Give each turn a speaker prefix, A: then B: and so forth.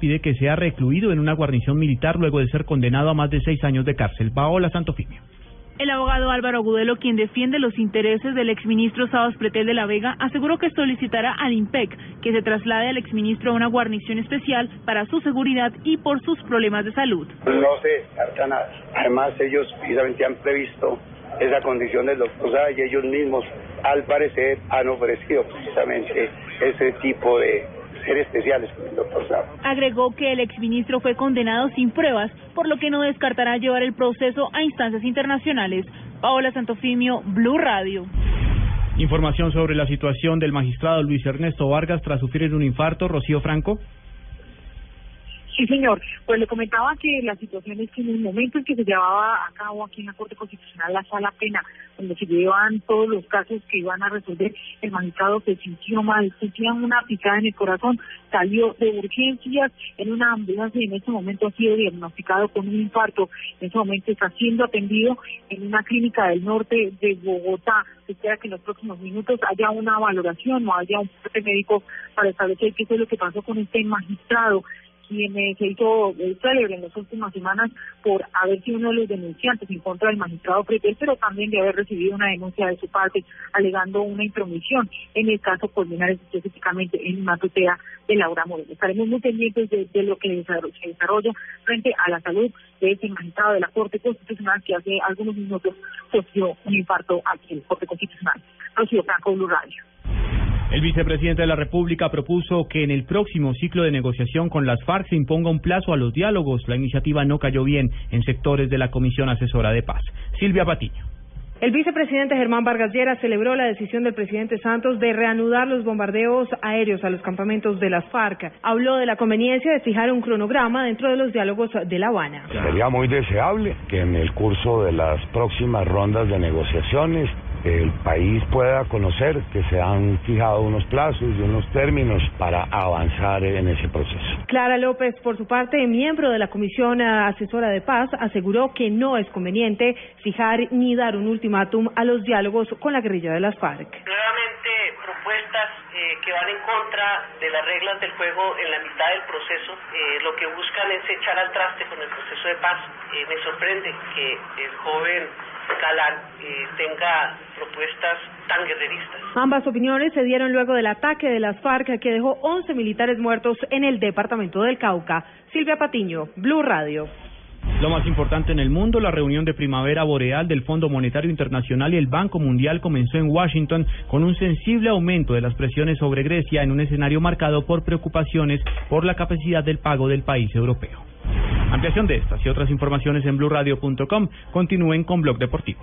A: pide que sea recluido en una guarnición militar luego de ser condenado a más de seis años de cárcel. Paola Santofimio.
B: El abogado Álvaro Agudelo, quien defiende los intereses del exministro Sabas Pretel de la Vega, aseguró que solicitará al IMPEC que se traslade al exministro a una guarnición especial para su seguridad y por sus problemas de salud.
C: No se harta nada. Además, ellos precisamente han previsto esa condición del doctor Sada y ellos mismos, al parecer, han ofrecido precisamente ese tipo de ser especiales con el doctor Saba.
B: Agregó que el exministro fue condenado sin pruebas, por lo que no descartará llevar el proceso a instancias internacionales. Paola Santofimio, Blue Radio.
A: Información sobre la situación del magistrado Luis Ernesto Vargas tras sufrir un infarto. Rocío Franco.
D: Sí, señor. Pues le comentaba que la situación es que en el momento en que se llevaba a cabo aquí en la Corte Constitucional la sala pena, donde se llevaban todos los casos que iban a resolver, el magistrado se sintió mal, sentía una picada en el corazón, salió de urgencias en una ambulancia y en este momento ha sido diagnosticado con un infarto. En este momento está siendo atendido en una clínica del norte de Bogotá. Se espera que en los próximos minutos haya una valoración o haya un parte médico para establecer qué es lo que pasó con este magistrado quien eh, se hizo célebre en las últimas semanas por haber sido uno de los denunciantes en contra del magistrado Pretel, pero también de haber recibido una denuncia de su parte alegando una intromisión en el caso Colmenar específicamente en una tutela de Laura Moreno. Estaremos muy pendientes de, lo que se desarrolla frente a la salud de ese magistrado de la Corte Constitucional que hace algunos minutos sufrió un infarto aquí en la Corte Constitucional. Rocío Franco, Blue Radio.
A: El vicepresidente de la República propuso que en el próximo ciclo de negociación con las FARC se imponga un plazo a los diálogos. La iniciativa no cayó bien en sectores de la Comisión Asesora de Paz. Silvia Patiño.
E: El vicepresidente Germán Vargas Lleras celebró la decisión del presidente Santos de reanudar los bombardeos aéreos a los campamentos de las FARC. Habló de la conveniencia de fijar un cronograma dentro de los diálogos de La Habana.
F: Sería muy deseable que en el curso de las próximas rondas de negociaciones el país pueda conocer que se han fijado unos plazos y unos términos para avanzar en ese proceso.
E: Clara López, por su parte, miembro de la Comisión Asesora de Paz, aseguró que no es conveniente fijar ni dar un ultimátum a los diálogos con la guerrilla de las FARC.
G: Nuevamente, propuestas eh, que van en contra de las reglas del juego en la mitad del proceso, eh, lo que buscan es echar al traste con el proceso de paz. Eh, me sorprende que el joven Galán eh, tenga propuestas tan guerreristas.
E: Ambas opiniones se dieron luego del ataque de las FARC que dejó 11 militares muertos en el departamento del Cauca. Silvia Patiño, Blue Radio.
A: Lo más importante en el mundo, la reunión de primavera boreal del Fondo Monetario Internacional y el Banco Mundial comenzó en Washington con un sensible aumento de las presiones sobre Grecia en un escenario marcado por preocupaciones por la capacidad del pago del país europeo. Ampliación de estas y otras informaciones en blurradio.com. Continúen con Blog Deportivo.